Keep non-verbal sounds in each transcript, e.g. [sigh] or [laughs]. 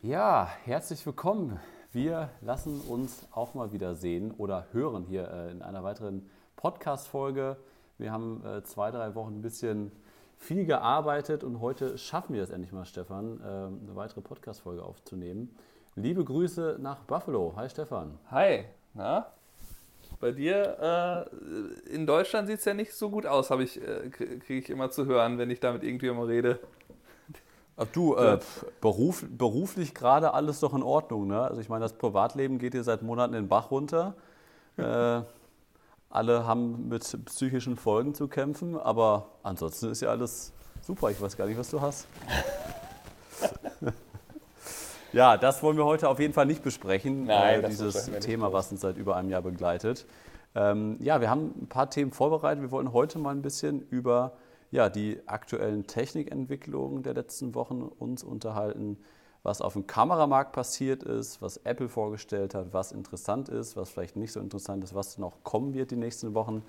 Ja, herzlich willkommen. Wir lassen uns auch mal wieder sehen oder hören hier äh, in einer weiteren Podcast-Folge. Wir haben äh, zwei, drei Wochen ein bisschen viel gearbeitet und heute schaffen wir es endlich mal, Stefan, äh, eine weitere Podcast-Folge aufzunehmen. Liebe Grüße nach Buffalo. Hi, Stefan. Hi, na? Bei dir in Deutschland sieht es ja nicht so gut aus, habe kriege ich immer zu hören, wenn ich da mit irgendjemandem rede. Ach du, äh, beruf, beruflich gerade alles doch in Ordnung, ne? Also ich meine, das Privatleben geht hier seit Monaten den Bach runter. Äh, alle haben mit psychischen Folgen zu kämpfen, aber ansonsten ist ja alles super. Ich weiß gar nicht, was du hast. [laughs] ja, das wollen wir heute auf jeden Fall nicht besprechen. Nein, äh, dieses Thema, was uns seit über einem Jahr begleitet. Ähm, ja, wir haben ein paar Themen vorbereitet. Wir wollen heute mal ein bisschen über ja, die aktuellen Technikentwicklungen der letzten Wochen uns unterhalten, was auf dem Kameramarkt passiert ist, was Apple vorgestellt hat, was interessant ist, was vielleicht nicht so interessant ist, was noch kommen wird die nächsten Wochen.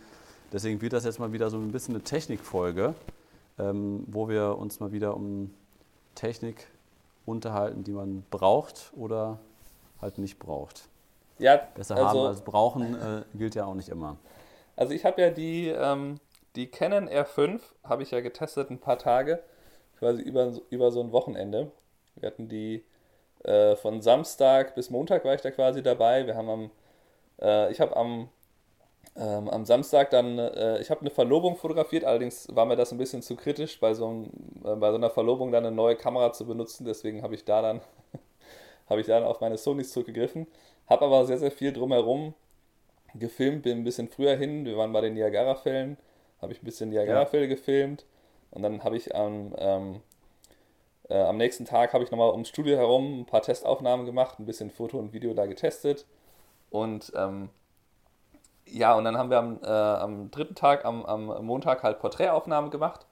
Deswegen wird das jetzt mal wieder so ein bisschen eine Technikfolge, ähm, wo wir uns mal wieder um Technik unterhalten, die man braucht oder halt nicht braucht. Ja, Besser also, haben als brauchen äh, gilt ja auch nicht immer. Also ich habe ja die ähm, die Canon R5 habe ich ja getestet ein paar Tage, quasi über, über so ein Wochenende. Wir hatten die äh, von Samstag bis Montag war ich da quasi dabei. Wir haben am, äh, ich habe am, ähm, am Samstag dann, äh, ich habe eine Verlobung fotografiert, allerdings war mir das ein bisschen zu kritisch, bei so, einem, äh, bei so einer Verlobung dann eine neue Kamera zu benutzen. Deswegen habe ich da dann, [laughs] habe ich dann auf meine Sonys zurückgegriffen. Habe aber sehr, sehr viel drumherum gefilmt, bin ein bisschen früher hin. Wir waren bei den Niagara-Fällen habe ich ein bisschen Niagara-Fälle ja. gefilmt und dann habe ich am, ähm, äh, am nächsten Tag habe ich nochmal ums Studio herum ein paar Testaufnahmen gemacht, ein bisschen Foto und Video da getestet und ähm, ja, und dann haben wir am, äh, am dritten Tag, am, am Montag halt Porträtaufnahmen gemacht.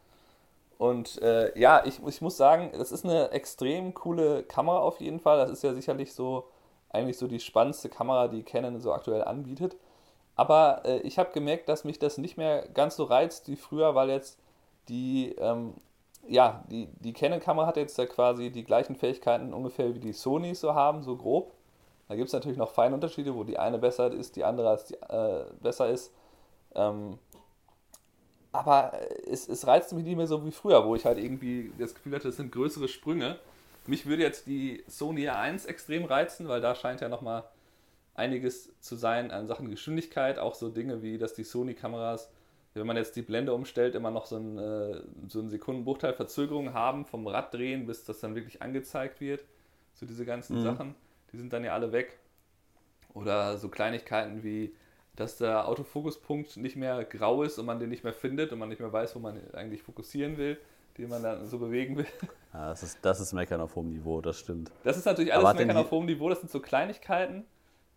Und äh, ja, ich, ich muss sagen, das ist eine extrem coole Kamera auf jeden Fall. Das ist ja sicherlich so eigentlich so die spannendste Kamera, die Canon so aktuell anbietet. Aber äh, ich habe gemerkt, dass mich das nicht mehr ganz so reizt wie früher, weil jetzt die, ähm, ja, die, die Canon-Kamera hat jetzt ja quasi die gleichen Fähigkeiten ungefähr wie die Sony so haben, so grob. Da gibt es natürlich noch feine Unterschiede, wo die eine besser ist, die andere als die, äh, besser ist. Ähm, aber es, es reizt mich nicht mehr so wie früher, wo ich halt irgendwie das Gefühl hatte, es sind größere Sprünge. Mich würde jetzt die Sony R1 extrem reizen, weil da scheint ja nochmal einiges zu sein an Sachen Geschwindigkeit, auch so Dinge wie, dass die Sony-Kameras, wenn man jetzt die Blende umstellt, immer noch so einen, äh, so einen Sekundenbruchteil Verzögerung haben vom Raddrehen, bis das dann wirklich angezeigt wird. So diese ganzen mhm. Sachen, die sind dann ja alle weg. Oder so Kleinigkeiten wie, dass der Autofokuspunkt nicht mehr grau ist und man den nicht mehr findet und man nicht mehr weiß, wo man eigentlich fokussieren will, den man dann so bewegen will. Ja, das, ist, das ist Meckern auf hohem Niveau, das stimmt. Das ist natürlich alles Meckern auf hohem Niveau, das sind so Kleinigkeiten,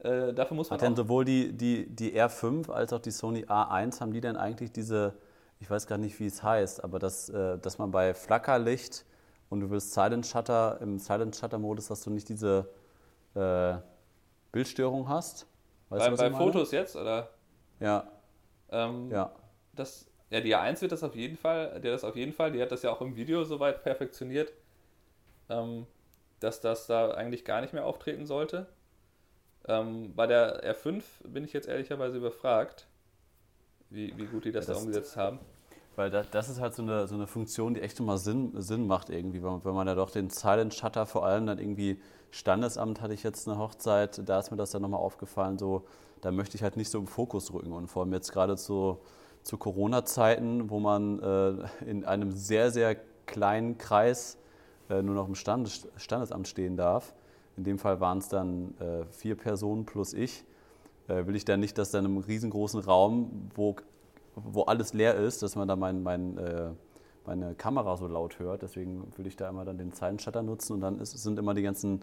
äh, dafür muss man Hat denn sowohl die, die, die R5 als auch die Sony A1, haben die denn eigentlich diese, ich weiß gar nicht, wie es heißt, aber das, äh, dass man bei Flackerlicht und du willst Silent Shutter, im Silent Shutter Modus, dass du nicht diese äh, Bildstörung hast? Weißt bei, du, bei Fotos jetzt, oder? Ja. Ähm, ja. Das, ja, die A1 wird das auf jeden Fall, der das auf jeden Fall, die hat das ja auch im Video soweit perfektioniert, ähm, dass das da eigentlich gar nicht mehr auftreten sollte. Ähm, bei der R5 bin ich jetzt ehrlicherweise überfragt, wie, wie gut die das, das da umgesetzt haben. Weil das, das ist halt so eine, so eine Funktion, die echt immer Sinn, Sinn macht irgendwie, wenn, wenn man ja doch den Silent Shutter vor allem dann irgendwie Standesamt hatte ich jetzt eine Hochzeit, da ist mir das dann nochmal aufgefallen, so, da möchte ich halt nicht so im Fokus rücken und vor allem jetzt gerade zu, zu Corona-Zeiten, wo man äh, in einem sehr, sehr kleinen Kreis äh, nur noch im Standes, Standesamt stehen darf, in dem Fall waren es dann äh, vier Personen plus ich, äh, will ich dann nicht, dass dann im riesengroßen Raum, wo, wo alles leer ist, dass man da mein, mein, äh, meine Kamera so laut hört. Deswegen will ich da immer dann den Zeilenshutter nutzen und dann ist, sind immer die ganzen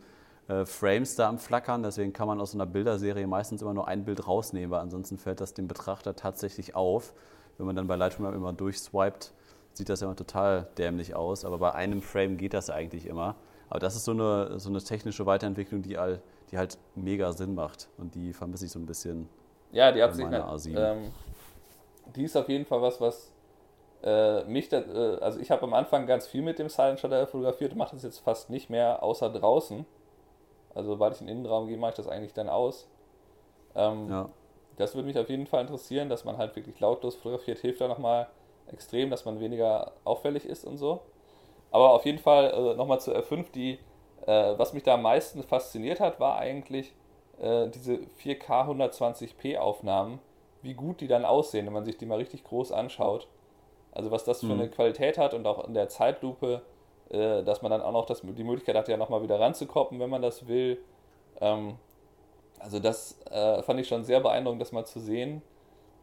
äh, Frames da am Flackern. Deswegen kann man aus so einer Bilderserie meistens immer nur ein Bild rausnehmen, weil ansonsten fällt das dem Betrachter tatsächlich auf. Wenn man dann bei Lightroom immer durchswiped, sieht das ja immer total dämlich aus. Aber bei einem Frame geht das eigentlich immer. Aber das ist so eine, so eine technische Weiterentwicklung, die, all, die halt mega Sinn macht. Und die vermisse ich so ein bisschen. Ja, die hat sich halt, ähm, Die ist auf jeden Fall was, was äh, mich, da, äh, also ich habe am Anfang ganz viel mit dem Silent Shutter fotografiert, mache das jetzt fast nicht mehr, außer draußen. Also sobald ich in den Innenraum gehe, mache ich das eigentlich dann aus. Ähm, ja. Das würde mich auf jeden Fall interessieren, dass man halt wirklich lautlos fotografiert, hilft da nochmal extrem, dass man weniger auffällig ist und so. Aber auf jeden Fall äh, nochmal zur R5, die, äh, was mich da am meisten fasziniert hat, war eigentlich äh, diese 4K 120p Aufnahmen, wie gut die dann aussehen, wenn man sich die mal richtig groß anschaut. Also was das für mhm. eine Qualität hat und auch in der Zeitlupe, äh, dass man dann auch noch das, die Möglichkeit hat, ja nochmal wieder ranzukoppen, wenn man das will. Ähm, also das äh, fand ich schon sehr beeindruckend, das mal zu sehen,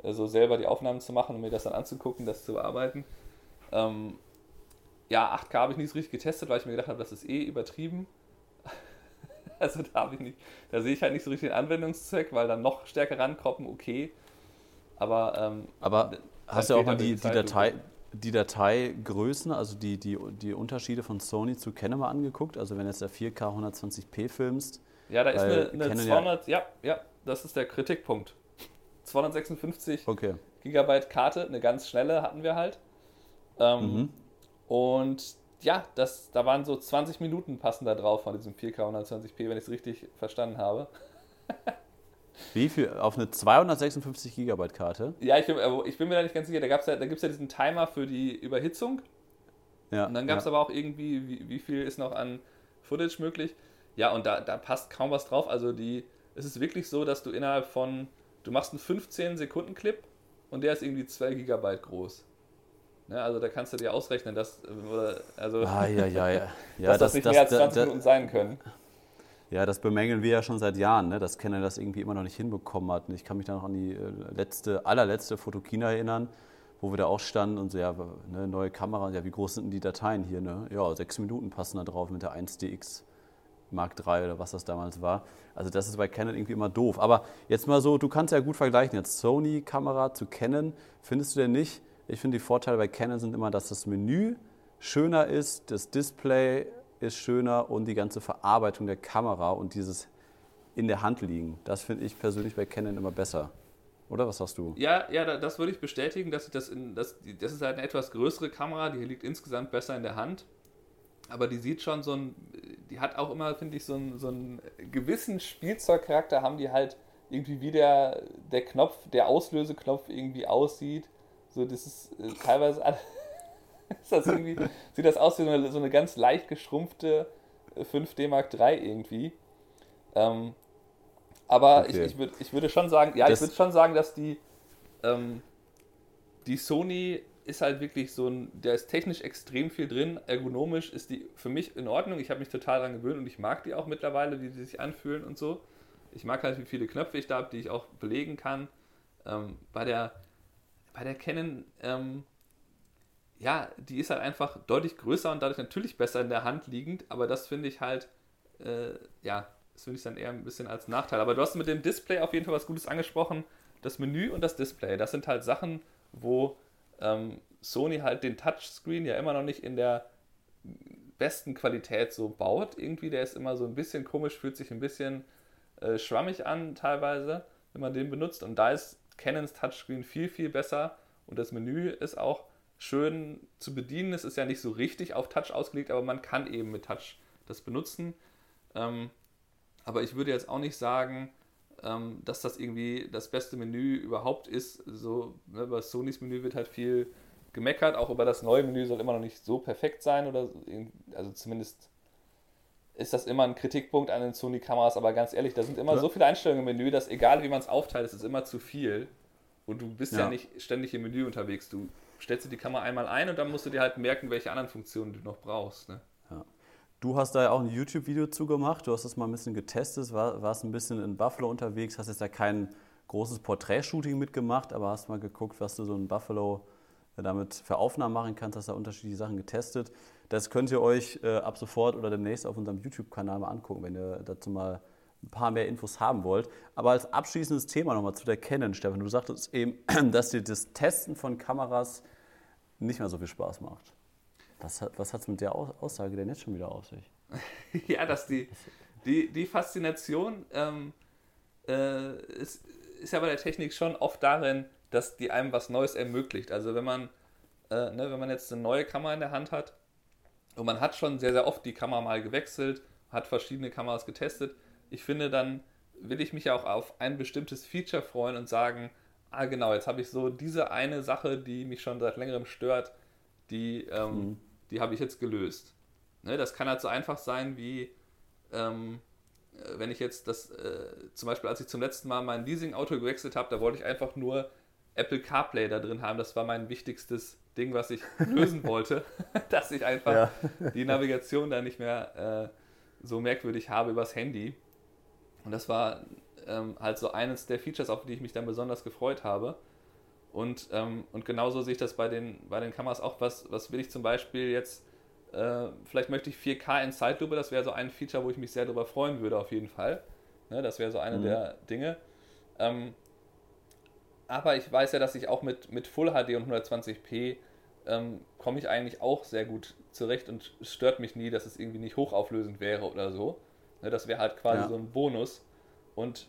äh, so selber die Aufnahmen zu machen und mir das dann anzugucken, das zu bearbeiten. Ähm, ja, 8K habe ich nicht so richtig getestet, weil ich mir gedacht habe, das ist eh übertrieben. [laughs] also da ich nicht, da sehe ich halt nicht so richtig den Anwendungszweck, weil dann noch stärker rankoppen, okay. Aber, ähm, Aber hast du auch mal halt die, die, Datei, die Dateigrößen, also die, die, die Unterschiede von Sony zu Canon mal angeguckt? Also wenn jetzt der 4K 120p filmst, ja, da ist eine, eine 200, ja, ja, das ist der Kritikpunkt. 256 okay. Gigabyte Karte, eine ganz schnelle hatten wir halt. Ähm, mhm. Und ja, das, da waren so 20 Minuten passen da drauf von diesem 4K 120p, wenn ich es richtig verstanden habe. [laughs] Wie viel? Auf eine 256 Gigabyte Karte? Ja, ich bin, ich bin mir da nicht ganz sicher. Da, ja, da gibt es ja diesen Timer für die Überhitzung. Ja, und dann gab es ja. aber auch irgendwie, wie, wie viel ist noch an Footage möglich. Ja, und da, da passt kaum was drauf. Also die, es ist wirklich so, dass du innerhalb von, du machst einen 15 Sekunden Clip und der ist irgendwie 2 Gigabyte groß. Ne, also da kannst du dir ausrechnen, dass, also, ah, ja, ja, ja. [laughs] ja dass das, das nicht das, mehr als 20 das, Minuten sein können. Ja, das bemängeln wir ja schon seit Jahren, ne? dass Canon das irgendwie immer noch nicht hinbekommen hat. Ich kann mich da noch an die äh, letzte, allerletzte Fotokina erinnern, wo wir da auch standen und so, ja, ne, neue Kamera, ja, wie groß sind denn die Dateien hier? Ne? Ja, sechs Minuten passen da drauf mit der 1DX. Mark III oder was das damals war. Also das ist bei Canon irgendwie immer doof. Aber jetzt mal so, du kannst ja gut vergleichen, jetzt Sony-Kamera zu Canon. Findest du denn nicht? Ich finde, die Vorteile bei Canon sind immer, dass das Menü schöner ist, das Display ist schöner und die ganze Verarbeitung der Kamera und dieses in der Hand liegen. Das finde ich persönlich bei Canon immer besser. Oder was sagst du? Ja, ja, das würde ich bestätigen, dass ich das in, das, das ist halt eine etwas größere Kamera, die liegt insgesamt besser in der Hand aber die sieht schon so ein, die hat auch immer, finde ich, so einen, so einen gewissen Spielzeugcharakter, haben die halt irgendwie wie der, der Knopf, der Auslöseknopf irgendwie aussieht. So, das ist äh, teilweise [laughs] ist das irgendwie, sieht das aus wie so eine, so eine ganz leicht geschrumpfte 5D äh, Mark III irgendwie. Ähm, aber okay. ich, ich, würd, ich würde schon sagen, ja, das ich würde schon sagen, dass die, ähm, die Sony ist halt wirklich so ein, der ist technisch extrem viel drin. Ergonomisch ist die für mich in Ordnung. Ich habe mich total daran gewöhnt und ich mag die auch mittlerweile, wie die sich anfühlen und so. Ich mag halt, wie viele Knöpfe ich da habe, die ich auch belegen kann. Ähm, bei der bei der Canon, ähm, ja, die ist halt einfach deutlich größer und dadurch natürlich besser in der Hand liegend, aber das finde ich halt, äh, ja, das finde ich dann eher ein bisschen als Nachteil. Aber du hast mit dem Display auf jeden Fall was Gutes angesprochen. Das Menü und das Display, das sind halt Sachen, wo ähm, Sony halt den Touchscreen ja immer noch nicht in der besten Qualität so baut. Irgendwie, der ist immer so ein bisschen komisch, fühlt sich ein bisschen äh, schwammig an teilweise, wenn man den benutzt. Und da ist Canons Touchscreen viel, viel besser und das Menü ist auch schön zu bedienen. Es ist ja nicht so richtig auf Touch ausgelegt, aber man kann eben mit Touch das benutzen. Ähm, aber ich würde jetzt auch nicht sagen, ähm, dass das irgendwie das beste Menü überhaupt ist. So, ne, über Sonys Menü wird halt viel gemeckert, auch über das neue Menü soll immer noch nicht so perfekt sein oder also zumindest ist das immer ein Kritikpunkt an den Sony-Kameras, aber ganz ehrlich, da sind immer ja. so viele Einstellungen im Menü, dass egal wie man es aufteilt, es ist immer zu viel. Und du bist ja. ja. nicht ständig im Menü unterwegs. Du stellst dir die Kamera einmal ein und dann musst du dir halt merken, welche anderen Funktionen du noch brauchst. Ne? Ja. Du hast da ja auch ein YouTube-Video zu gemacht, du hast das mal ein bisschen getestet, war, warst ein bisschen in Buffalo unterwegs, hast jetzt ja kein großes Porträtshooting mitgemacht, aber hast mal geguckt, was du so in Buffalo äh, damit für Aufnahmen machen kannst, hast da unterschiedliche Sachen getestet. Das könnt ihr euch äh, ab sofort oder demnächst auf unserem YouTube-Kanal mal angucken, wenn ihr dazu mal ein paar mehr Infos haben wollt. Aber als abschließendes Thema nochmal zu der Canon, Stefan. Du sagtest eben, [clears throat] dass dir das Testen von Kameras nicht mehr so viel Spaß macht. Was hat es mit der Aussage denn jetzt schon wieder auf sich? [laughs] ja, dass die, die, die Faszination ähm, äh, ist, ist ja bei der Technik schon oft darin, dass die einem was Neues ermöglicht. Also wenn man, äh, ne, wenn man jetzt eine neue Kamera in der Hand hat und man hat schon sehr, sehr oft die Kamera mal gewechselt, hat verschiedene Kameras getestet, ich finde, dann will ich mich ja auch auf ein bestimmtes Feature freuen und sagen, ah genau, jetzt habe ich so diese eine Sache, die mich schon seit längerem stört, die, ähm, mhm. die habe ich jetzt gelöst. Ne, das kann halt so einfach sein wie, ähm, äh, wenn ich jetzt das, äh, zum Beispiel als ich zum letzten Mal mein Leasing-Auto gewechselt habe, da wollte ich einfach nur Apple CarPlay da drin haben. Das war mein wichtigstes Ding, was ich [laughs] lösen wollte, [laughs] dass ich einfach ja. die Navigation da nicht mehr äh, so merkwürdig habe übers Handy. Und das war ähm, halt so eines der Features, auf die ich mich dann besonders gefreut habe. Und, ähm, und genauso sehe ich das bei den, bei den Kameras auch. Was, was will ich zum Beispiel jetzt? Äh, vielleicht möchte ich 4K in Zeitlupe, das wäre so ein Feature, wo ich mich sehr darüber freuen würde, auf jeden Fall. Ne, das wäre so eine mhm. der Dinge. Ähm, aber ich weiß ja, dass ich auch mit, mit Full HD und 120p ähm, komme ich eigentlich auch sehr gut zurecht und es stört mich nie, dass es irgendwie nicht hochauflösend wäre oder so. Ne, das wäre halt quasi ja. so ein Bonus. Und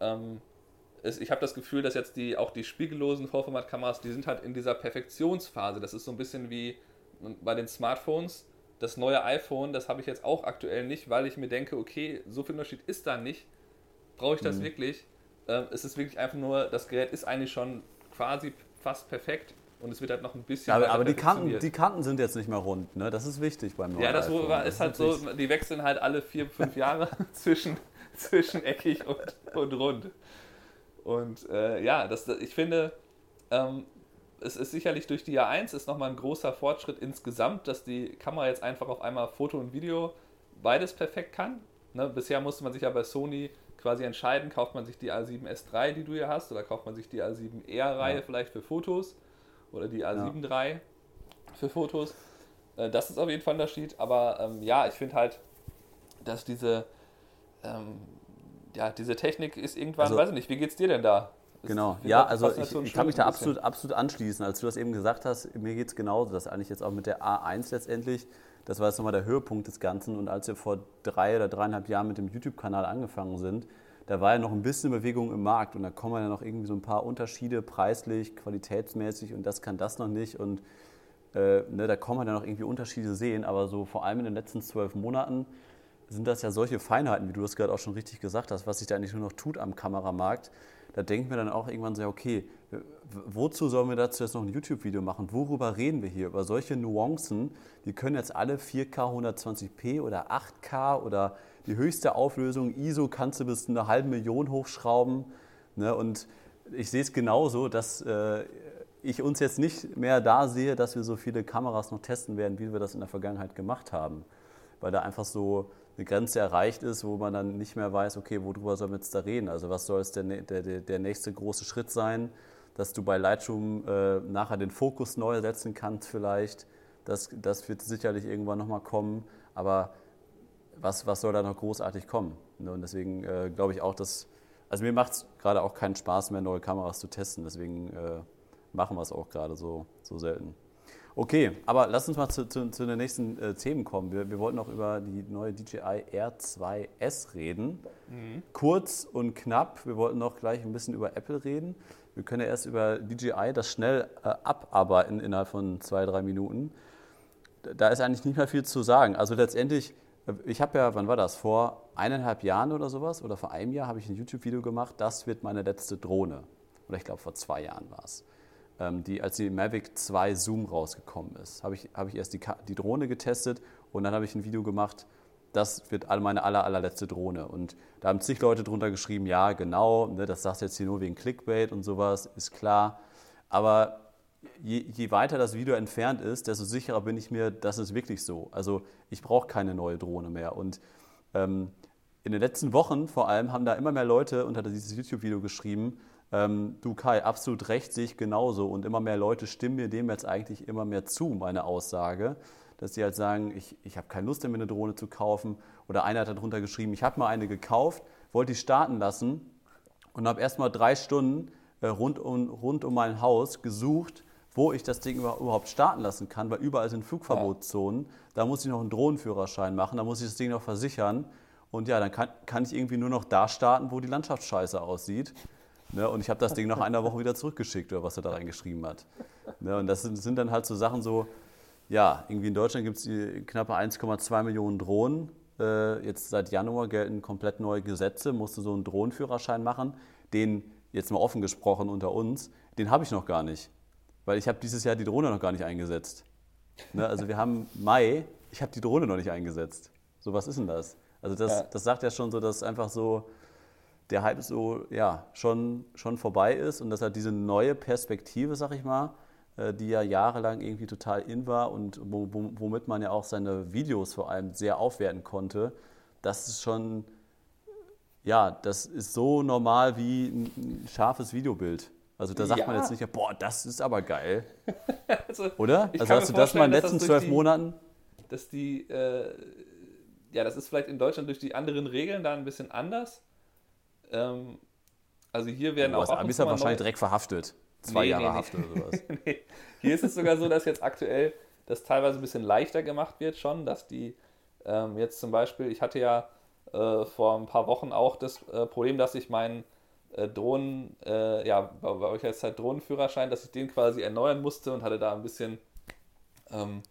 ähm, es, ich habe das Gefühl, dass jetzt die auch die spiegellosen Vollformatkameras, die sind halt in dieser Perfektionsphase. Das ist so ein bisschen wie bei den Smartphones. Das neue iPhone, das habe ich jetzt auch aktuell nicht, weil ich mir denke, okay, so viel Unterschied ist da nicht. Brauche ich das mhm. wirklich? Ähm, es ist wirklich einfach nur, das Gerät ist eigentlich schon quasi fast perfekt und es wird halt noch ein bisschen. aber, aber die, Kanten, die Kanten sind jetzt nicht mehr rund, ne? Das ist wichtig beim neuen Ja, das iPhone. ist halt so, die wechseln halt alle vier, fünf Jahre [laughs] zwischen, zwischen eckig und, und rund. Und äh, ja, das, ich finde, ähm, es ist sicherlich durch die A1 ist nochmal ein großer Fortschritt insgesamt, dass die Kamera jetzt einfach auf einmal Foto und Video beides perfekt kann. Ne? Bisher musste man sich ja bei Sony quasi entscheiden, kauft man sich die A7S3, die du hier hast, oder kauft man sich die A7R-Reihe ja. vielleicht für Fotos oder die A7 III für Fotos. Äh, das ist auf jeden Fall ein Unterschied, aber ähm, ja, ich finde halt, dass diese, ähm, ja, diese Technik ist irgendwann, also, weiß ich nicht, wie geht's dir denn da? Genau, ja, also ich, ich kann mich da absolut, absolut anschließen. Als du das eben gesagt hast, mir geht es genauso, dass eigentlich jetzt auch mit der A1 letztendlich, das war jetzt nochmal der Höhepunkt des Ganzen. Und als wir vor drei oder dreieinhalb Jahren mit dem YouTube-Kanal angefangen sind, da war ja noch ein bisschen Bewegung im Markt. Und da kommen ja noch irgendwie so ein paar Unterschiede preislich, qualitätsmäßig. Und das kann das noch nicht. Und äh, ne, da kann man ja noch irgendwie Unterschiede sehen, aber so vor allem in den letzten zwölf Monaten sind das ja solche Feinheiten, wie du das gerade auch schon richtig gesagt hast, was sich da eigentlich nur noch tut am Kameramarkt. Da denken wir dann auch irgendwann so, okay, wozu sollen wir dazu jetzt noch ein YouTube-Video machen? Worüber reden wir hier? Über solche Nuancen, die können jetzt alle 4K 120p oder 8K oder die höchste Auflösung, ISO kannst du bis eine halbe Million hochschrauben. Ne? Und ich sehe es genauso, dass äh, ich uns jetzt nicht mehr da sehe, dass wir so viele Kameras noch testen werden, wie wir das in der Vergangenheit gemacht haben. Weil da einfach so eine Grenze erreicht ist, wo man dann nicht mehr weiß, okay, worüber soll man jetzt da reden? Also was soll es der, der, der nächste große Schritt sein? Dass du bei Lightroom äh, nachher den Fokus neu setzen kannst vielleicht. Das, das wird sicherlich irgendwann nochmal kommen. Aber was, was soll da noch großartig kommen? Ne, und deswegen äh, glaube ich auch, dass, also mir macht es gerade auch keinen Spaß mehr, neue Kameras zu testen. Deswegen äh, machen wir es auch gerade so, so selten. Okay, aber lass uns mal zu, zu, zu den nächsten äh, Themen kommen. Wir, wir wollten noch über die neue DJI R2S reden. Mhm. Kurz und knapp. Wir wollten noch gleich ein bisschen über Apple reden. Wir können ja erst über DJI das schnell äh, abarbeiten innerhalb von zwei, drei Minuten. Da ist eigentlich nicht mehr viel zu sagen. Also letztendlich ich habe ja, wann war das? Vor eineinhalb Jahren oder sowas oder vor einem Jahr habe ich ein YouTube-Video gemacht, das wird meine letzte Drohne. Oder ich glaube vor zwei Jahren war es. Ähm, die, als die Mavic 2 Zoom rausgekommen ist, habe ich, hab ich erst die, die Drohne getestet und dann habe ich ein Video gemacht, das wird meine aller, allerletzte Drohne. Und da haben zig Leute drunter geschrieben, ja, genau, ne, das sagst du jetzt hier nur wegen Clickbait und sowas, ist klar. Aber je, je, weiter das Video entfernt ist, desto sicherer bin ich mir, das ist wirklich so. Also ich brauche keine neue Drohne mehr. Und ähm, in den letzten Wochen vor allem haben da immer mehr Leute unter dieses YouTube-Video geschrieben, ähm, du Kai, absolut recht, sehe ich genauso. Und immer mehr Leute stimmen mir dem jetzt eigentlich immer mehr zu, meine Aussage. Dass sie halt sagen, ich, ich habe keine Lust mehr, eine Drohne zu kaufen. Oder einer hat darunter geschrieben, ich habe mal eine gekauft, wollte die starten lassen und habe erst mal drei Stunden äh, rund, um, rund um mein Haus gesucht, wo ich das Ding überhaupt starten lassen kann, weil überall sind Flugverbotszonen. Da muss ich noch einen Drohnenführerschein machen, da muss ich das Ding noch versichern. Und ja, dann kann, kann ich irgendwie nur noch da starten, wo die Landschaft scheiße aussieht. Ne, und ich habe das Ding nach einer Woche wieder zurückgeschickt, oder was er da reingeschrieben hat. Ne, und das sind, sind, dann halt so Sachen so, ja, irgendwie in Deutschland gibt es knappe 1,2 Millionen Drohnen. Äh, jetzt seit Januar gelten komplett neue Gesetze, musst du so einen Drohnenführerschein machen. Den, jetzt mal offen gesprochen unter uns, den habe ich noch gar nicht. Weil ich habe dieses Jahr die Drohne noch gar nicht eingesetzt. Ne? Also wir haben Mai, ich habe die Drohne noch nicht eingesetzt. So, was ist denn das? Also das, ja. das sagt ja schon so, dass einfach so der Hype so ja, schon, schon vorbei ist und dass er diese neue Perspektive, sag ich mal, äh, die ja jahrelang irgendwie total in war und womit man ja auch seine Videos vor allem sehr aufwerten konnte, das ist schon, ja, das ist so normal wie ein scharfes Videobild. Also da sagt ja. man jetzt nicht, boah, das ist aber geil. [laughs] also, Oder? Also hast du das mal in den letzten zwölf Monaten? Dass die, äh, ja, das ist vielleicht in Deutschland durch die anderen Regeln da ein bisschen anders. Ähm, also hier werden oh, auch. Amis ja wahrscheinlich direkt verhaftet. Zwei nee, Jahre nee, Haft oder sowas. [laughs] nee. Hier ist es sogar so, dass jetzt aktuell das teilweise ein bisschen leichter gemacht wird schon, dass die ähm, jetzt zum Beispiel, ich hatte ja äh, vor ein paar Wochen auch das äh, Problem, dass ich meinen äh, Drohnen, äh, ja, bei, bei euch heißt es halt Drohnenführerschein, dass ich den quasi erneuern musste und hatte da ein bisschen, ähm,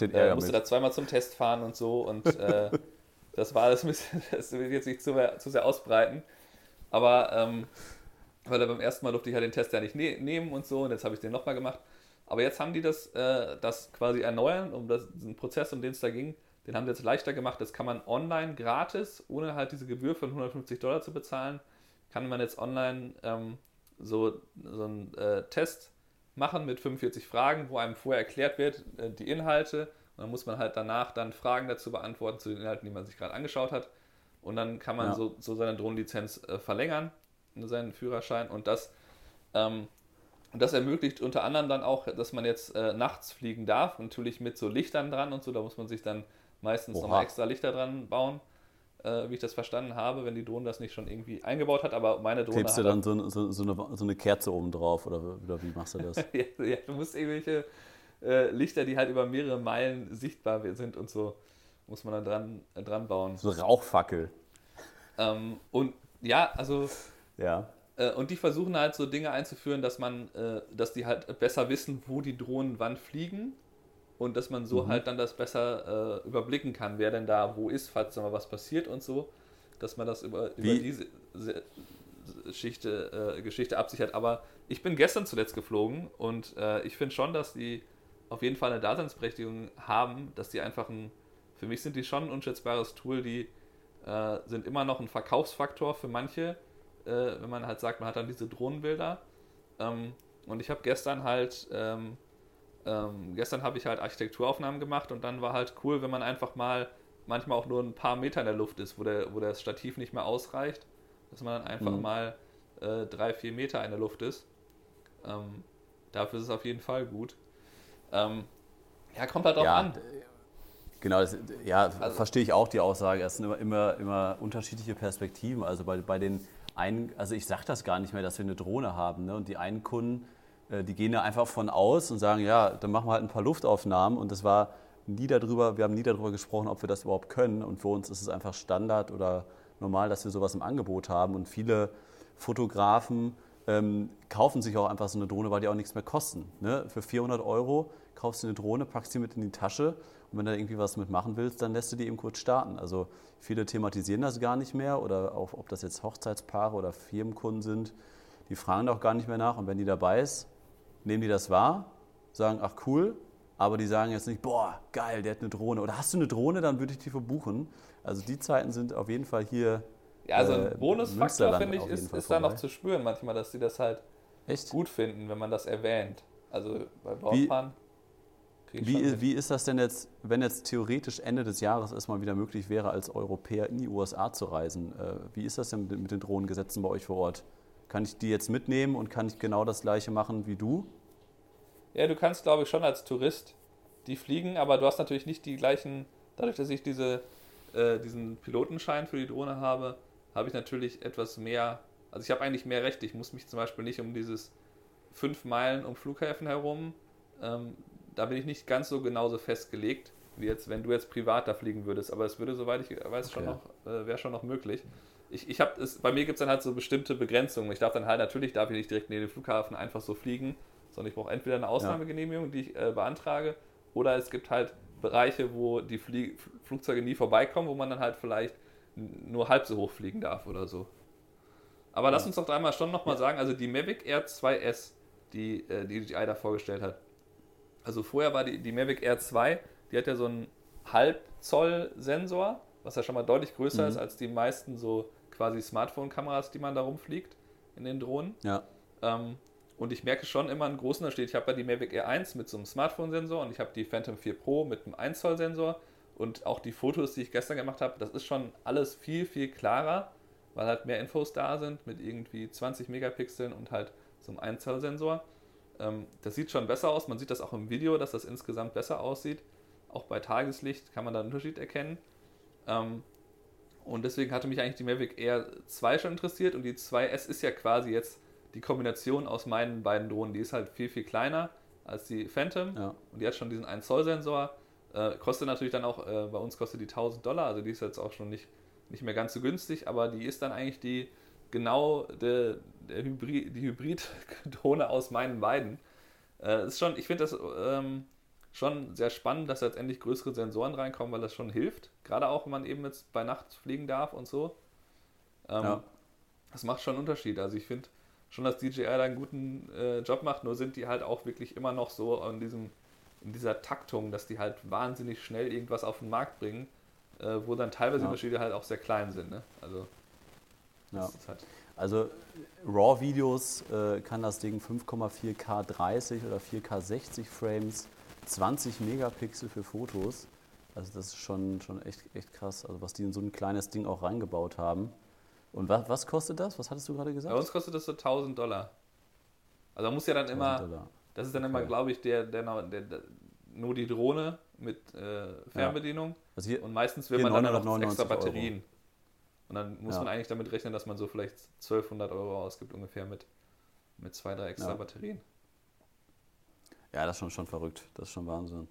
äh, musste da zweimal zum Test fahren und so und äh, [laughs] das war alles ein bisschen, das will ich jetzt nicht zu, zu sehr ausbreiten, aber ähm, weil beim ersten Mal durfte ich halt den Test ja nicht ne nehmen und so und jetzt habe ich den nochmal gemacht. Aber jetzt haben die das, äh, das quasi erneuern, um das, diesen Prozess, um den es da ging, den haben sie jetzt leichter gemacht. Das kann man online gratis, ohne halt diese Gebühr von 150 Dollar zu bezahlen, kann man jetzt online ähm, so, so einen äh, Test machen mit 45 Fragen, wo einem vorher erklärt wird, äh, die Inhalte. Und dann muss man halt danach dann Fragen dazu beantworten, zu den Inhalten, die man sich gerade angeschaut hat. Und dann kann man ja. so, so seine Drohnenlizenz äh, verlängern, seinen Führerschein. Und das, ähm, das ermöglicht unter anderem dann auch, dass man jetzt äh, nachts fliegen darf, natürlich mit so Lichtern dran und so. Da muss man sich dann meistens nochmal extra Lichter dran bauen äh, wie ich das verstanden habe, wenn die Drohne das nicht schon irgendwie eingebaut hat, aber meine Drohne. Klebst du dann so, so, so, eine, so, eine, Kerze oben drauf oder, oder wie machst du das? [laughs] ja, ja, du musst irgendwelche äh, Lichter, die halt über mehrere Meilen sichtbar sind und so, muss man dann dran, äh, dran bauen. So Rauchfackel. Ähm, und ja, also. Ja. Äh, und die versuchen halt so Dinge einzuführen, dass man, äh, dass die halt besser wissen, wo die Drohnen wann fliegen und dass man so mhm. halt dann das besser äh, überblicken kann, wer denn da wo ist, falls da mal was passiert und so, dass man das über, über diese Geschichte, äh, Geschichte absichert. Aber ich bin gestern zuletzt geflogen und äh, ich finde schon, dass die auf jeden Fall eine Daseinsberechtigung haben, dass die einfach ein, für mich sind die schon ein unschätzbares Tool, die äh, sind immer noch ein Verkaufsfaktor für manche, äh, wenn man halt sagt, man hat dann diese Drohnenbilder. Ähm, und ich habe gestern halt ähm, ähm, gestern habe ich halt Architekturaufnahmen gemacht und dann war halt cool, wenn man einfach mal manchmal auch nur ein paar Meter in der Luft ist, wo, der, wo das Stativ nicht mehr ausreicht, dass man dann einfach mhm. mal äh, drei, vier Meter in der Luft ist. Ähm, dafür ist es auf jeden Fall gut. Ähm, ja, kommt halt auch ja, an. Genau, das, ja, also, verstehe ich auch die Aussage. Es sind immer, immer, immer unterschiedliche Perspektiven. Also bei, bei den einen, also ich sage das gar nicht mehr, dass wir eine Drohne haben. Ne? Und die einen Kunden äh, die gehen da einfach von aus und sagen, ja, dann machen wir halt ein paar Luftaufnahmen und das war nie darüber, wir haben nie darüber gesprochen, ob wir das überhaupt können und für uns ist es einfach Standard oder normal, dass wir sowas im Angebot haben und viele Fotografen ähm, kaufen sich auch einfach so eine Drohne, weil die auch nichts mehr kosten. Ne? Für 400 Euro kaufst du eine Drohne, packst sie mit in die Tasche und wenn du da irgendwie was mitmachen willst, dann lässt du die eben kurz starten. Also viele thematisieren das gar nicht mehr oder auch, ob das jetzt Hochzeitspaare oder Firmenkunden sind, die fragen doch gar nicht mehr nach und wenn die dabei ist, nehmen die das wahr, sagen, ach cool, aber die sagen jetzt nicht, boah, geil, der hat eine Drohne. Oder hast du eine Drohne, dann würde ich die verbuchen. Also die Zeiten sind auf jeden Fall hier. Ja, also ein äh, Bonusfaktor, finde ich, ist, ist da noch zu spüren manchmal, dass sie das halt Echt? gut finden, wenn man das erwähnt. Also bei Bordfahren. Wie, wie, wie ist das denn jetzt, wenn jetzt theoretisch Ende des Jahres es mal wieder möglich wäre, als Europäer in die USA zu reisen? Äh, wie ist das denn mit den Drohnengesetzen bei euch vor Ort? Kann ich die jetzt mitnehmen und kann ich genau das gleiche machen wie du? Ja, du kannst, glaube ich, schon als Tourist die fliegen, aber du hast natürlich nicht die gleichen, dadurch, dass ich diese, äh, diesen Pilotenschein für die Drohne habe, habe ich natürlich etwas mehr, also ich habe eigentlich mehr Rechte. Ich muss mich zum Beispiel nicht um dieses fünf Meilen um Flughäfen herum, ähm, da bin ich nicht ganz so genauso festgelegt, wie jetzt, wenn du jetzt privat da fliegen würdest. Aber es würde, soweit ich weiß, okay. schon noch, äh, wäre schon noch möglich ich, ich habe es, bei mir gibt es dann halt so bestimmte Begrenzungen. Ich darf dann halt, natürlich darf ich nicht direkt neben den Flughafen einfach so fliegen, sondern ich brauche entweder eine Ausnahmegenehmigung, die ich äh, beantrage, oder es gibt halt Bereiche, wo die Flie Flugzeuge nie vorbeikommen, wo man dann halt vielleicht nur halb so hoch fliegen darf oder so. Aber ja. lass uns doch einmal schon nochmal ja. sagen, also die Mavic Air 2S, die äh, die DJI da vorgestellt hat. Also vorher war die, die Mavic Air 2, die hat ja so einen Halbzoll-Sensor, was ja schon mal deutlich größer mhm. ist als die meisten so quasi Smartphone-Kameras, die man da rumfliegt in den Drohnen. Ja. Ähm, und ich merke schon immer einen großen Unterschied. Ich habe ja die Mavic Air 1 mit so einem Smartphone-Sensor und ich habe die Phantom 4 Pro mit einem 1 Zoll Sensor. Und auch die Fotos, die ich gestern gemacht habe, das ist schon alles viel, viel klarer, weil halt mehr Infos da sind mit irgendwie 20 Megapixeln und halt so einem 1 Zoll Sensor. Ähm, das sieht schon besser aus. Man sieht das auch im Video, dass das insgesamt besser aussieht. Auch bei Tageslicht kann man da einen Unterschied erkennen. Ähm, und deswegen hatte mich eigentlich die Mavic Air 2 schon interessiert und die 2S ist ja quasi jetzt die Kombination aus meinen beiden Drohnen. Die ist halt viel, viel kleiner als die Phantom ja. und die hat schon diesen 1 Zoll Sensor. Äh, kostet natürlich dann auch, äh, bei uns kostet die 1000 Dollar, also die ist jetzt auch schon nicht, nicht mehr ganz so günstig, aber die ist dann eigentlich die genau der, der Hybrid, die Hybrid-Drohne aus meinen beiden. Äh, ist schon, ich finde das ähm, schon sehr spannend, dass jetzt endlich größere Sensoren reinkommen, weil das schon hilft. Gerade auch, wenn man eben jetzt bei Nacht fliegen darf und so. Ähm, ja. Das macht schon einen Unterschied. Also ich finde schon, dass DJI da einen guten äh, Job macht, nur sind die halt auch wirklich immer noch so in, diesem, in dieser Taktung, dass die halt wahnsinnig schnell irgendwas auf den Markt bringen, äh, wo dann teilweise ja. Unterschiede halt auch sehr klein sind. Ne? Also, ja. halt also RAW-Videos äh, kann das Ding 5,4K 30 oder 4K 60 Frames 20 Megapixel für Fotos. Also das ist schon, schon echt, echt krass, also was die in so ein kleines Ding auch reingebaut haben. Und was, was kostet das? Was hattest du gerade gesagt? Bei uns kostet das so 1000 Dollar. Also man muss ja dann immer, Dollar. das ist dann okay. immer, glaube ich, der, der, der, der, nur die Drohne mit äh, Fernbedienung. Ja. Also hier, und meistens will man dann noch extra Batterien. Euro. Und dann muss ja. man eigentlich damit rechnen, dass man so vielleicht 1200 Euro ausgibt ungefähr mit, mit zwei, drei extra ja. Batterien. Ja, das ist schon, schon verrückt. Das ist schon Wahnsinn.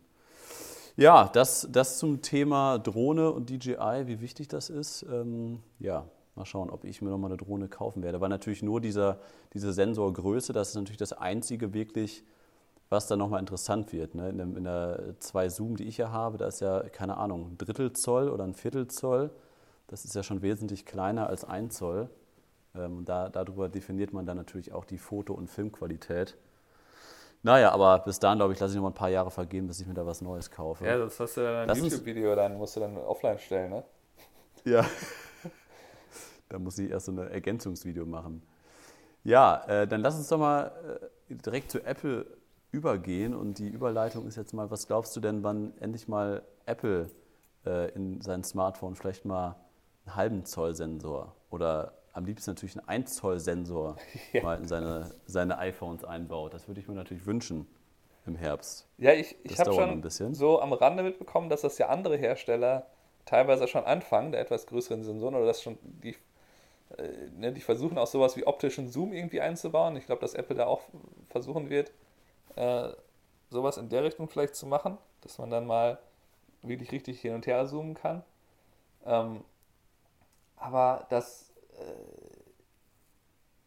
Ja, das, das zum Thema Drohne und DJI, wie wichtig das ist. Ähm, ja, mal schauen, ob ich mir nochmal eine Drohne kaufen werde. Weil natürlich nur dieser, diese Sensorgröße, das ist natürlich das Einzige wirklich, was dann nochmal interessant wird. Ne? In, der, in der 2 Zoom, die ich ja habe, da ist ja, keine Ahnung, ein Drittel Zoll oder ein Viertel Zoll. Das ist ja schon wesentlich kleiner als ein Zoll. Ähm, da, darüber definiert man dann natürlich auch die Foto- und Filmqualität. Naja, aber bis dahin, glaube ich, lasse ich noch mal ein paar Jahre vergehen, bis ich mir da was Neues kaufe. Ja, das hast du dann ein YouTube-Video, dann musst du dann offline stellen, ne? [laughs] Ja. da muss ich erst so ein Ergänzungsvideo machen. Ja, äh, dann lass uns doch mal äh, direkt zu Apple übergehen. Und die Überleitung ist jetzt mal, was glaubst du denn, wann endlich mal Apple äh, in sein Smartphone vielleicht mal einen halben Zoll Sensor oder am liebsten natürlich einen 1 Zoll Sensor [laughs] ja. mal in seine, seine iPhones einbaut. Das würde ich mir natürlich wünschen im Herbst. Ja, ich, ich habe schon so am Rande mitbekommen, dass das ja andere Hersteller teilweise schon anfangen, der etwas größeren Sensoren, oder das schon die, äh, ne, die versuchen auch sowas wie optischen Zoom irgendwie einzubauen. Ich glaube, dass Apple da auch versuchen wird, äh, sowas in der Richtung vielleicht zu machen, dass man dann mal wirklich richtig hin und her zoomen kann. Ähm, aber das äh,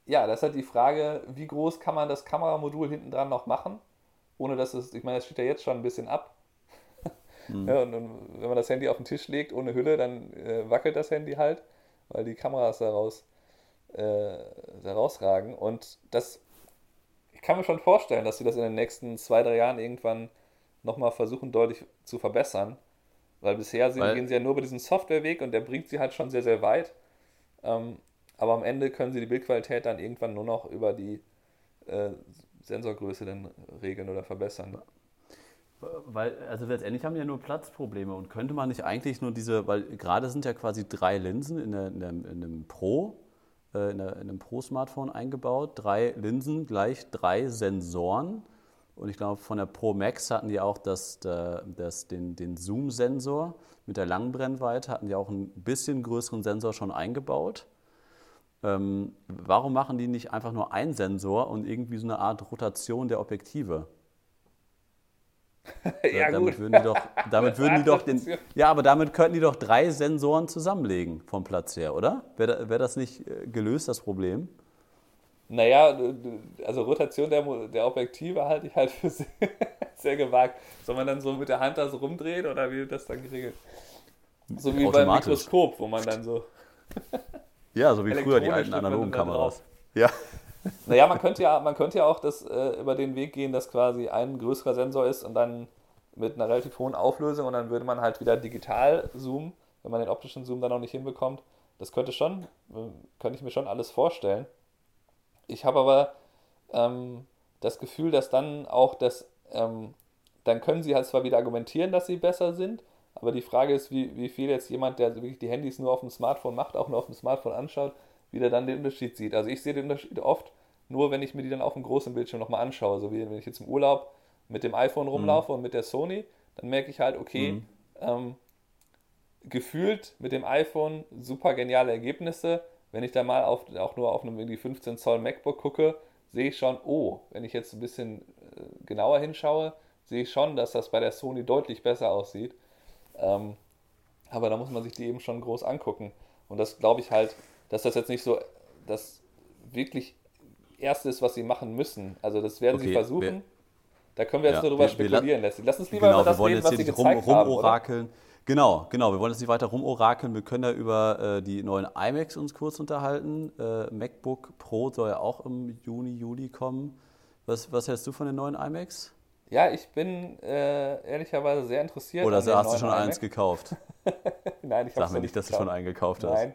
ja, das ist halt die Frage, wie groß kann man das Kameramodul hinten dran noch machen, ohne dass es, ich meine, das steht ja jetzt schon ein bisschen ab. [laughs] Mhm. Ja, und, und, wenn man das Handy auf den Tisch legt ohne Hülle, dann äh, wackelt das Handy halt, weil die Kameras daraus äh, herausragen. Und das, ich kann mir schon vorstellen, dass sie das in den nächsten zwei, drei Jahren irgendwann nochmal versuchen, deutlich zu verbessern. Weil bisher sind, weil, gehen sie ja nur über diesen Softwareweg und der bringt sie halt schon sehr, sehr weit. Ähm, aber am Ende können sie die Bildqualität dann irgendwann nur noch über die äh, Sensorgröße dann regeln oder verbessern. Weil, also letztendlich haben die ja nur Platzprobleme und könnte man nicht eigentlich nur diese, weil gerade sind ja quasi drei Linsen in, der, in, der, in einem Pro, äh, in, der, in einem Pro-Smartphone eingebaut, drei Linsen gleich drei Sensoren. Und ich glaube, von der Pro Max hatten die auch das, das, den, den Zoom-Sensor mit der langen Brennweite, hatten die auch einen bisschen größeren Sensor schon eingebaut. Ähm, warum machen die nicht einfach nur einen Sensor und irgendwie so eine Art Rotation der Objektive? [laughs] ja, damit gut. würden die doch, damit würden die doch den, ja, aber damit könnten die doch drei Sensoren zusammenlegen vom Platz her, oder? Wäre wär das nicht äh, gelöst, das Problem? Naja, also Rotation der, der Objektive halte ich halt für [laughs] sehr, Sehr gewagt. Soll man dann so mit der Hand da so rumdrehen oder wie wird das dann geregelt? So wie beim Mikroskop, wo man dann so. [laughs] ja, so wie früher die alten analogen Kameras. [laughs] Ja. Naja, man könnte ja, man könnte ja auch das, äh, über den Weg gehen, dass quasi ein größerer Sensor ist und dann mit einer relativ hohen Auflösung und dann würde man halt wieder digital zoomen, wenn man den optischen Zoom dann noch nicht hinbekommt. Das könnte schon, äh, könnte ich mir schon alles vorstellen. Ich habe aber ähm, das Gefühl, dass dann auch das, ähm, dann können sie halt zwar wieder argumentieren, dass sie besser sind, aber die Frage ist, wie, wie viel jetzt jemand, der wirklich die Handys nur auf dem Smartphone macht, auch nur auf dem Smartphone anschaut, wie der dann den Unterschied sieht. Also ich sehe den Unterschied oft nur, wenn ich mir die dann auf dem großen Bildschirm nochmal anschaue. So wie wenn ich jetzt im Urlaub mit dem iPhone rumlaufe mhm. und mit der Sony, dann merke ich halt, okay, mhm. ähm, gefühlt mit dem iPhone super geniale Ergebnisse. Wenn ich da mal auf, auch nur auf einem irgendwie 15 Zoll MacBook gucke, sehe ich schon, oh, wenn ich jetzt ein bisschen äh, genauer hinschaue, sehe ich schon, dass das bei der Sony deutlich besser aussieht. Ähm, aber da muss man sich die eben schon groß angucken. Und das glaube ich halt, dass das jetzt nicht so das wirklich Erste ist, was sie machen müssen. Also das werden okay, sie versuchen. Wir, da können wir jetzt ja, nur drüber wir, spekulieren. Wir, Lass uns lieber genau, über das reden, was sie gezeigt rum, haben. Rumorakeln. Genau, genau. Wir wollen jetzt nicht weiter rumorakeln. Wir können ja über äh, die neuen iMacs uns kurz unterhalten. Äh, MacBook Pro soll ja auch im Juni, Juli kommen. Was, was hältst du von den neuen iMacs? Ja, ich bin äh, ehrlicherweise sehr interessiert. Oder hast du schon eins gekauft? [laughs] Nein, ich habe Sag mir nicht, dass gekauft. du schon einen gekauft hast. Nein,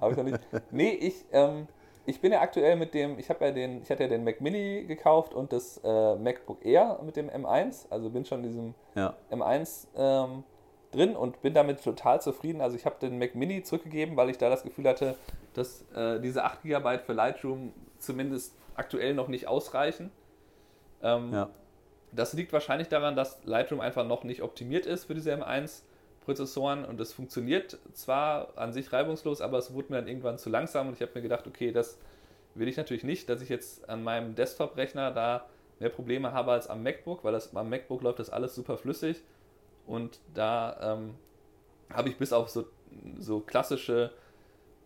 habe ich noch nicht. [laughs] Nee, ich, ähm, ich bin ja aktuell mit dem, ich habe ja den, ich hatte ja den Mac Mini gekauft und das äh, MacBook Air mit dem M1, also bin schon in diesem ja. M1 ähm, drin und bin damit total zufrieden. Also ich habe den Mac Mini zurückgegeben, weil ich da das Gefühl hatte, dass äh, diese 8 GB für Lightroom zumindest aktuell noch nicht ausreichen. Ähm, ja. Das liegt wahrscheinlich daran, dass Lightroom einfach noch nicht optimiert ist für diese M1 Prozessoren und es funktioniert zwar an sich reibungslos, aber es wurde mir dann irgendwann zu langsam und ich habe mir gedacht, okay, das will ich natürlich nicht, dass ich jetzt an meinem Desktop-Rechner da mehr Probleme habe als am MacBook, weil das am MacBook läuft das alles super flüssig und da ähm, habe ich bis auf so, so klassische,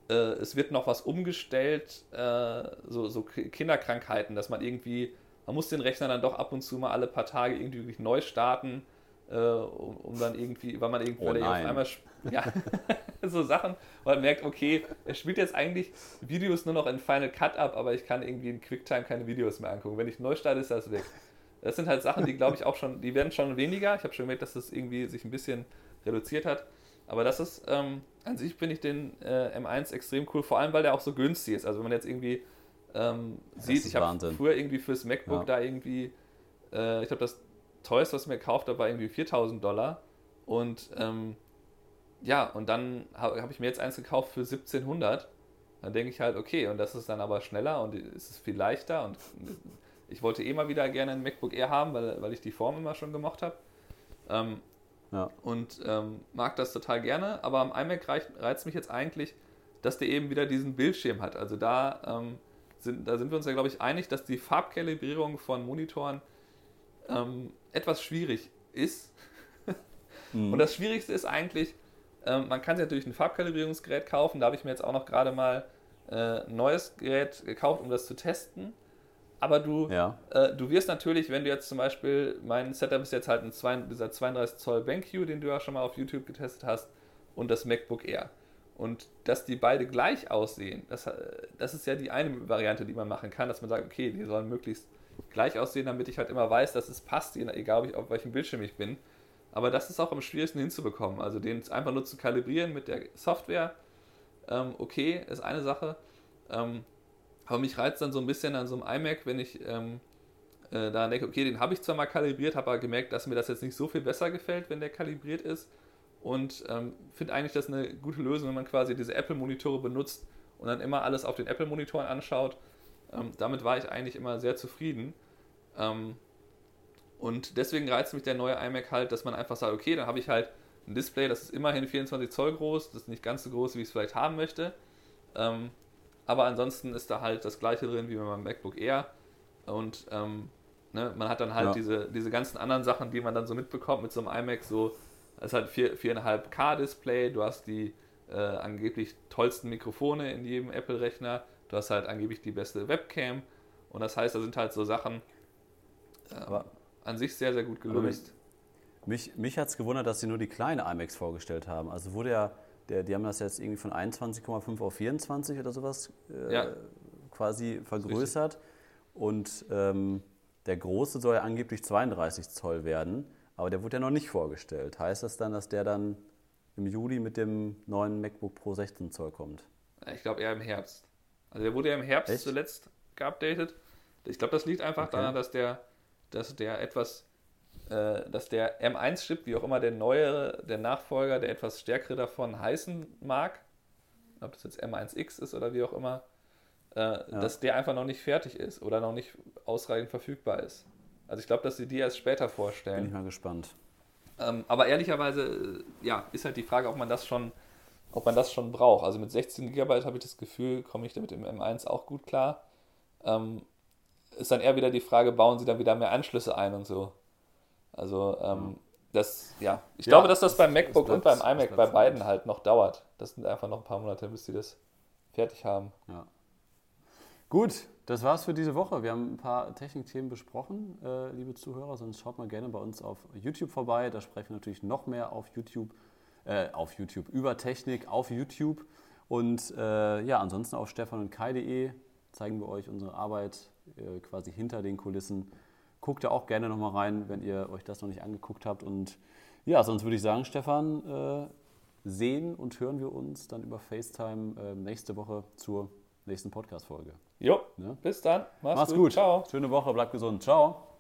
äh, es wird noch was umgestellt, äh, so, so Kinderkrankheiten, dass man irgendwie, man muss den Rechner dann doch ab und zu mal alle paar Tage irgendwie neu starten, äh, um, um, dann irgendwie, weil man irgendwie oh, auf einmal, ja, [laughs] so Sachen, wo man merkt, okay, er spielt jetzt eigentlich Videos nur noch in Final Cut ab, aber ich kann irgendwie in QuickTime keine Videos mehr angucken. Wenn ich neu starte, ist das weg. Das sind halt Sachen, die glaube ich [laughs] auch schon, die werden schon weniger. Ich habe schon gemerkt, dass das irgendwie sich ein bisschen reduziert hat. Aber das ist, ähm, an sich finde ich den äh, M1 extrem cool, vor allem weil der auch so günstig ist. Also wenn man jetzt irgendwie ähm, sieht, ich habe früher irgendwie fürs MacBook ja. da irgendwie, äh, ich glaube das teuerste, was ich mir gekauft habe, war irgendwie 4000 Dollar. Und ähm, ja, und dann habe hab ich mir jetzt eins gekauft für 1700. Dann denke ich halt, okay, und das ist dann aber schneller und es ist viel leichter und ich wollte eh mal wieder gerne ein MacBook Air haben, weil, weil ich die Form immer schon gemocht habe. Ähm, ja. Und ähm, mag das total gerne, aber am iMac reizt, reizt mich jetzt eigentlich, dass der eben wieder diesen Bildschirm hat. Also da, ähm, sind, da sind wir uns ja, glaube ich, einig, dass die Farbkalibrierung von Monitoren ähm, etwas schwierig ist. mhm. Und das Schwierigste ist eigentlich, ähm, man kann sich natürlich ein Farbkalibrierungsgerät kaufen. Da habe ich mir jetzt auch noch gerade mal äh, ein neues Gerät gekauft, um das zu testen. Aber du, ja. äh, du wirst natürlich, wenn du jetzt zum Beispiel, mein Setup ist jetzt halt ein zwei, dieser 32 Zoll BenQ, den du ja schon mal auf YouTube getestet hast, und das MacBook Air. Und dass die beide gleich aussehen, das, das ist ja die eine Variante, die man machen kann, dass man sagt, okay, die sollen möglichst gleich aussehen, damit ich halt immer weiß, dass es passt, egal auf welchem Bildschirm ich bin. Aber das ist auch am schwierigsten hinzubekommen. Also den einfach nur zu kalibrieren mit der Software, ähm, okay, ist eine Sache. Ähm, aber mich reizt dann so ein bisschen an so einem iMac, wenn ich ähm, äh, da denke, okay, den habe ich zwar mal kalibriert, habe aber gemerkt, dass mir das jetzt nicht so viel besser gefällt, wenn der kalibriert ist. Und ähm, finde eigentlich das eine gute Lösung, wenn man quasi diese Apple-Monitore benutzt und dann immer alles auf den Apple-Monitoren anschaut. Ähm, damit war ich eigentlich immer sehr zufrieden. Ähm, und deswegen reizt mich der neue iMac halt, dass man einfach sagt, okay, dann habe ich halt ein Display, das ist immerhin 24 Zoll groß, das ist nicht ganz so groß, wie ich es vielleicht haben möchte. Ähm, aber ansonsten ist da halt das gleiche drin wie beim MacBook Air. Und ähm, ne, man hat dann halt ja. diese, diese ganzen anderen Sachen, die man dann so mitbekommt mit so einem iMac, so, es hat 4,5K Display, du hast die äh, angeblich tollsten Mikrofone in jedem Apple-Rechner, du hast halt angeblich die beste Webcam. Und das heißt, da sind halt so Sachen. Äh, aber an sich sehr, sehr gut gelöst. Mich, mich hat es gewundert, dass sie nur die kleine IMAX vorgestellt haben. Also wurde ja, der, die haben das jetzt irgendwie von 21,5 auf 24 oder sowas äh, Ja. quasi vergrößert. Und ähm, der große soll ja angeblich 32 Zoll werden, aber der wurde ja noch nicht vorgestellt. Heißt das dann, dass der dann im Juli mit dem neuen MacBook Pro 16 Zoll kommt? Ich glaube eher im Herbst. Also der wurde ja im Herbst Echt? zuletzt geupdatet. Ich glaube, das liegt einfach Okay. daran, dass der, dass der etwas, äh, dass der M1-Chip, wie auch immer der neuere, der Nachfolger, der etwas stärkere davon heißen mag, ob das jetzt M1X ist oder wie auch immer, äh, dass der einfach noch nicht fertig ist oder noch nicht ausreichend verfügbar ist. Also ich glaube, dass sie die erst später Bin vorstellen. ich mal gespannt. Ähm, aber ehrlicherweise, äh, ja, ist halt die Frage, ob man das schon, ob man das schon braucht. Also mit 16 GB habe ich das Gefühl, komme ich damit im M1 auch gut klar. Ähm, ist dann eher wieder die Frage, bauen sie dann wieder mehr Anschlüsse ein und so. Also ähm, das, ja, ich Ja, glaube, dass das beim MacBook und bleibt- beim es iMac bei beiden halt noch dauert. Das sind einfach noch ein paar Monate, bis sie das fertig haben. Ja. Gut, das war's für diese Woche. Wir haben ein paar Technikthemen besprochen, äh, liebe Zuhörer. Sonst schaut mal gerne bei uns auf YouTube vorbei. Da sprechen wir natürlich noch mehr auf YouTube, äh, auf YouTube über Technik auf YouTube. Und äh, ja, ansonsten auf stefan und kai.de zeigen wir euch unsere Arbeit äh, quasi hinter den Kulissen. Guckt da auch gerne nochmal rein, wenn ihr euch das noch nicht angeguckt habt. Und ja, sonst würde ich sagen, Stefan, äh, sehen und hören wir uns dann über FaceTime äh, nächste Woche zur nächsten Podcast-Folge. Jo, Ne? bis dann. Mach's, Macht's gut. Ciao. Schöne Woche, bleibt gesund. Ciao.